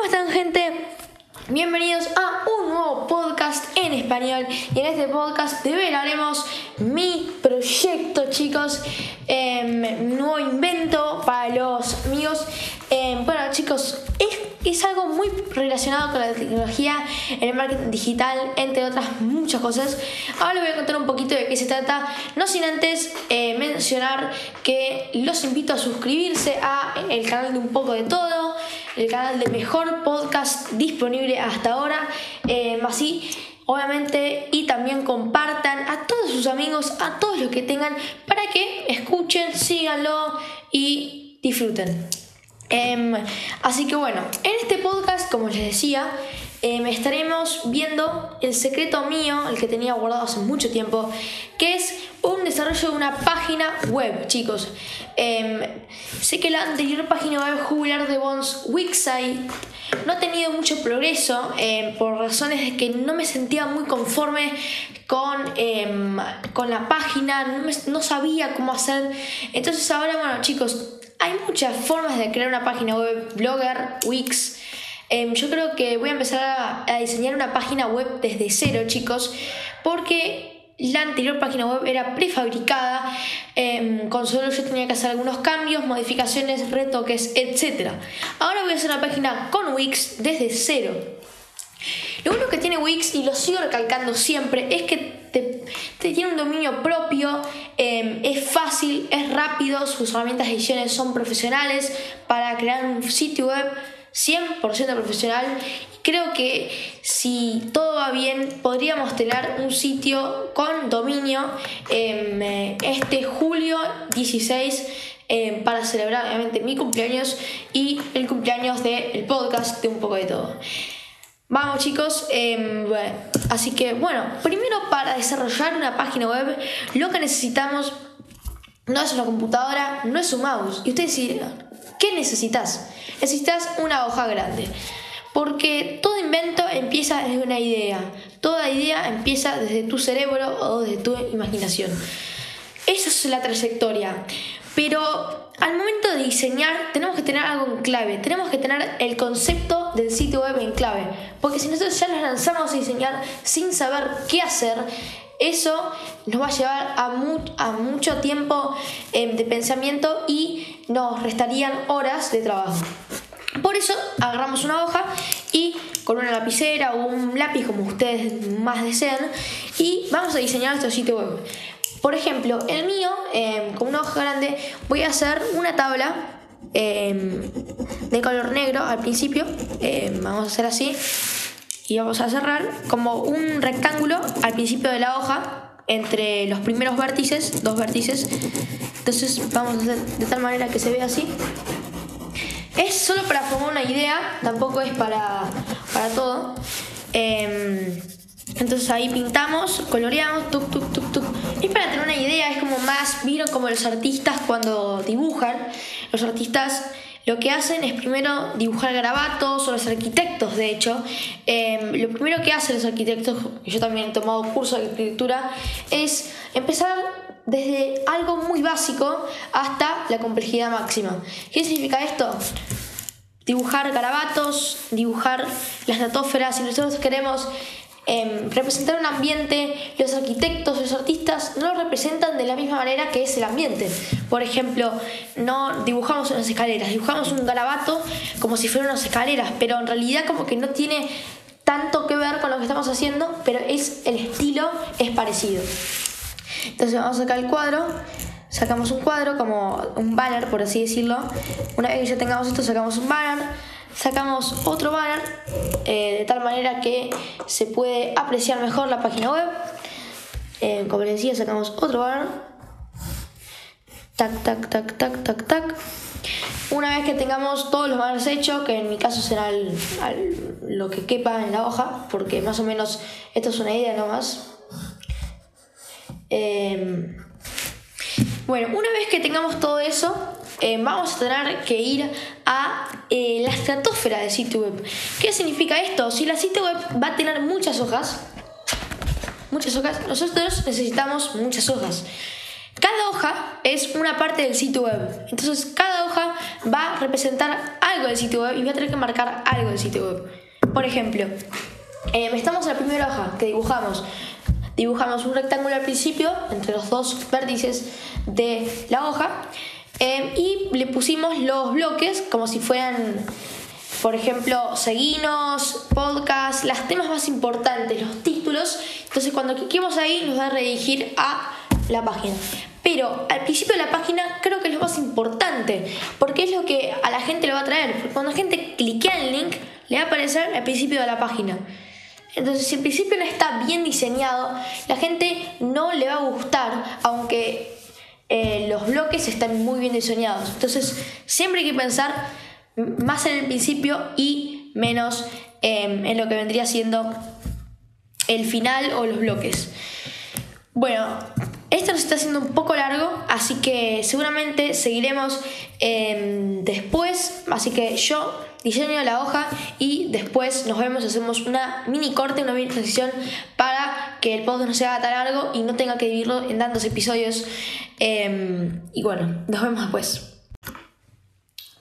¿Cómo están gente? Bienvenidos a un nuevo podcast en español y en este podcast develaremos mi proyecto chicos, eh, nuevo invento para los amigos. Em, bueno chicos, es, es algo muy relacionado con la tecnología, el marketing digital, entre otras muchas cosas. Ahora les voy a contar un poquito de qué se trata, no sin antes eh, mencionar que los invito a suscribirse a el canal de Un poco de todo el canal de mejor podcast disponible hasta ahora. Eh, así, obviamente, y también compartan a todos sus amigos, a todos los que tengan, para que escuchen, síganlo y disfruten. Em, así que bueno, en este podcast, como les decía, Em, estaremos viendo el secreto mío, el que tenía guardado hace mucho tiempo, que es un desarrollo de una página web, chicos. Em, sé que la anterior página web Jubilar de Bonds Wixsite no ha tenido mucho progreso em, por razones de que no me sentía muy conforme con, con la página, no, no sabía cómo hacer. Entonces ahora, bueno chicos, hay muchas formas de crear una página web, Blogger, Wix, Em, yo creo que voy a empezar a, diseñar una página web desde cero, chicos, porque la anterior página web era prefabricada, em, con solo yo tenía que hacer algunos cambios, modificaciones, retoques, etc. Ahora voy a hacer una página con Wix desde cero. Lo único que tiene Wix, y lo sigo recalcando siempre, es que te, tiene un dominio propio, em, es fácil, es rápido, sus herramientas de edición son profesionales para crear un sitio web 100% profesional. Creo que si todo va bien, podríamos tener un sitio con dominio eh, este julio 16 eh, para celebrar obviamente mi cumpleaños y el cumpleaños del podcast de un poco de todo. Vamos chicos, em, así que bueno, primero para desarrollar una página web lo que necesitamos no es una computadora, no es un mouse. Y ustedes dirán, ¿qué necesitas? necesitas una hoja grande. Porque todo invento empieza desde una idea. Toda idea empieza desde tu cerebro o desde tu imaginación. Esa es la trayectoria. Pero al momento de diseñar tenemos que tener algo en clave. Tenemos que tener el concepto del sitio web en clave. Porque si nosotros ya nos lanzamos a diseñar sin saber qué hacer, eso nos va a llevar a, a mucho tiempo em, de pensamiento y nos restarían horas de trabajo. Por eso agarramos una hoja y con una lapicera o un lápiz como ustedes más deseen y vamos a diseñar nuestro sitio web. Por ejemplo, el mío, em, con una hoja grande, voy a hacer una tabla em, de color negro al principio. Vamos a hacer así. Y vamos a cerrar como un rectángulo al principio de la hoja entre los primeros vértices, dos vértices. Entonces vamos a hacer de tal manera que se vea así. Es solo para formar una idea, tampoco es para, para todo. Em, entonces ahí pintamos, coloreamos, tuk, tuk, tuk, tuk. Es para tener una idea, es como más, vieron como los artistas cuando dibujan. Los artistas lo que hacen es primero dibujar garabatos, o los arquitectos, de hecho. Em, lo primero que hacen los arquitectos, yo también he tomado curso de arquitectura, es empezar desde algo muy básico hasta la complejidad máxima. ¿Qué significa esto? Dibujar garabatos, dibujar las natóferas. Si nosotros queremos em, representar un ambiente, los arquitectos, los artistas no lo representan de la misma manera que es el ambiente. Por ejemplo, no dibujamos unas escaleras, dibujamos un garabato como si fueran unas escaleras, pero en realidad como que no tiene tanto que ver con lo que estamos haciendo, pero es el estilo es parecido. Entonces vamos a sacar el cuadro, sacamos un cuadro como un banner, por así decirlo. Una vez que ya tengamos esto, sacamos un banner, sacamos otro banner, eh, de tal manera que se puede apreciar mejor la página web. Eh, como les decía, sacamos otro banner. Tac, tac, tac, tac, tac, tac. Una vez que tengamos todos los banners hechos, que en mi caso será lo que quepa en la hoja, porque más o menos esto es una idea nomás, Em, bueno, una vez que tengamos todo eso, em, vamos a tener que ir a eh, la estratosfera del sitio web. ¿Qué significa esto? Si la sitio web va a tener muchas hojas, muchas hojas, nosotros necesitamos muchas hojas. Cada hoja es una parte del sitio web. Entonces cada hoja va a representar algo del sitio web y voy a tener que marcar algo del sitio web. Por ejemplo, eh, estamos en la primera hoja que dibujamos. Dibujamos un rectángulo al principio entre los dos vértices de la hoja eh, y le pusimos los bloques como si fueran, por ejemplo, seguinos, podcast, las temas más importantes, los títulos. Entonces cuando cliquemos ahí nos va a redirigir a la página. Pero al principio de la página creo que es lo más importante, porque es lo que a la gente le va a traer. Cuando la gente cliquea el link, le va a aparecer al principio de la página. Entonces, si el principio no está bien diseñado, la gente no le va a gustar, aunque eh, los bloques están muy bien diseñados. Entonces, siempre hay que pensar más en el principio y menos em, en lo que vendría siendo el final o los bloques. Bueno, esto nos está haciendo un poco largo, así que seguramente seguiremos em, después. Así que yo diseño la hoja y después nos vemos, hacemos una mini corte, una mini transición para que el podcast no sea tan largo y no tenga que dividirlo en tantos episodios. Em, y bueno, nos vemos después.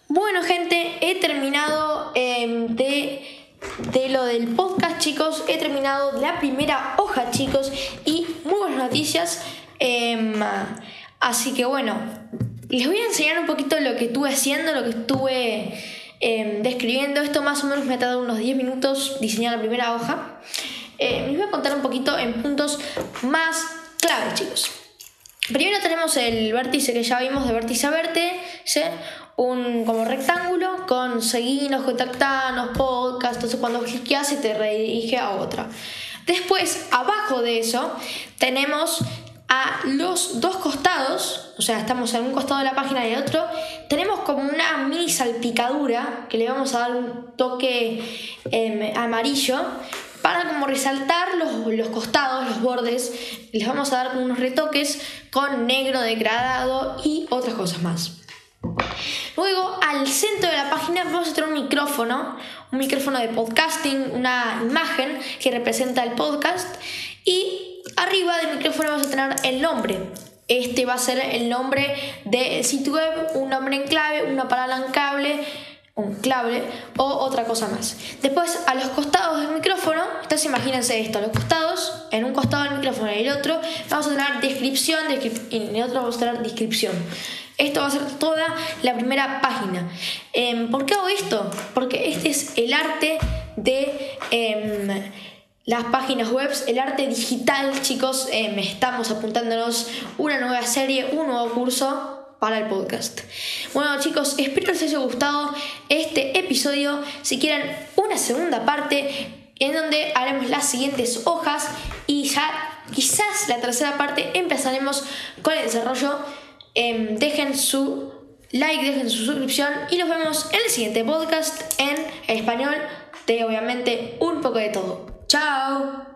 Bueno gente, he terminado em, de de lo del podcast, chicos. He terminado la primera hoja, chicos. Y muy buenas noticias. Em, así que bueno, les voy a enseñar un poquito lo que estuve haciendo, lo que estuve Em, describiendo esto más o menos me ha tardado unos 10 minutos diseñar la primera hoja. Eh, les voy a contar un poquito en puntos más claves, chicos. Primero tenemos el vértice que ya vimos de vértice a vértice, un como rectángulo con seguinos, contactanos, podcast, entonces cuando cliqueas se te redirige a otra. Después, abajo de eso, tenemos a los dos costados, o sea, estamos en un costado de la página y el otro, tenemos como una mini salpicadura que le vamos a dar un toque em, amarillo para como resaltar los, los, costados, los bordes, les vamos a dar unos retoques con negro degradado y otras cosas más. Luego, al centro de la página vamos a tener un micrófono, un micrófono de podcasting, una imagen que representa el podcast y Arriba del micrófono vamos a tener el nombre. Este va a ser el nombre del sitio web, un nombre en clave, una palabra en cable, un clave o otra cosa más. Después, a los costados del micrófono, entonces imagínense esto, a los costados, en un costado del micrófono y el otro, vamos a tener descripción, y en el otro vamos a tener descripción. Esto va a ser toda la primera página. Em, ¿Por qué hago esto? Porque este es el arte de... Em, las páginas web, el arte digital, chicos, eh, estamos apuntándonos una nueva serie, un nuevo curso para el podcast. Bueno chicos, espero les haya gustado este episodio. Si quieren una segunda parte en donde haremos las siguientes hojas y ya quizás la tercera parte empezaremos con el desarrollo. Em, dejen su like, dejen su suscripción y nos vemos en el siguiente podcast en español de obviamente un poco de todo. Chao.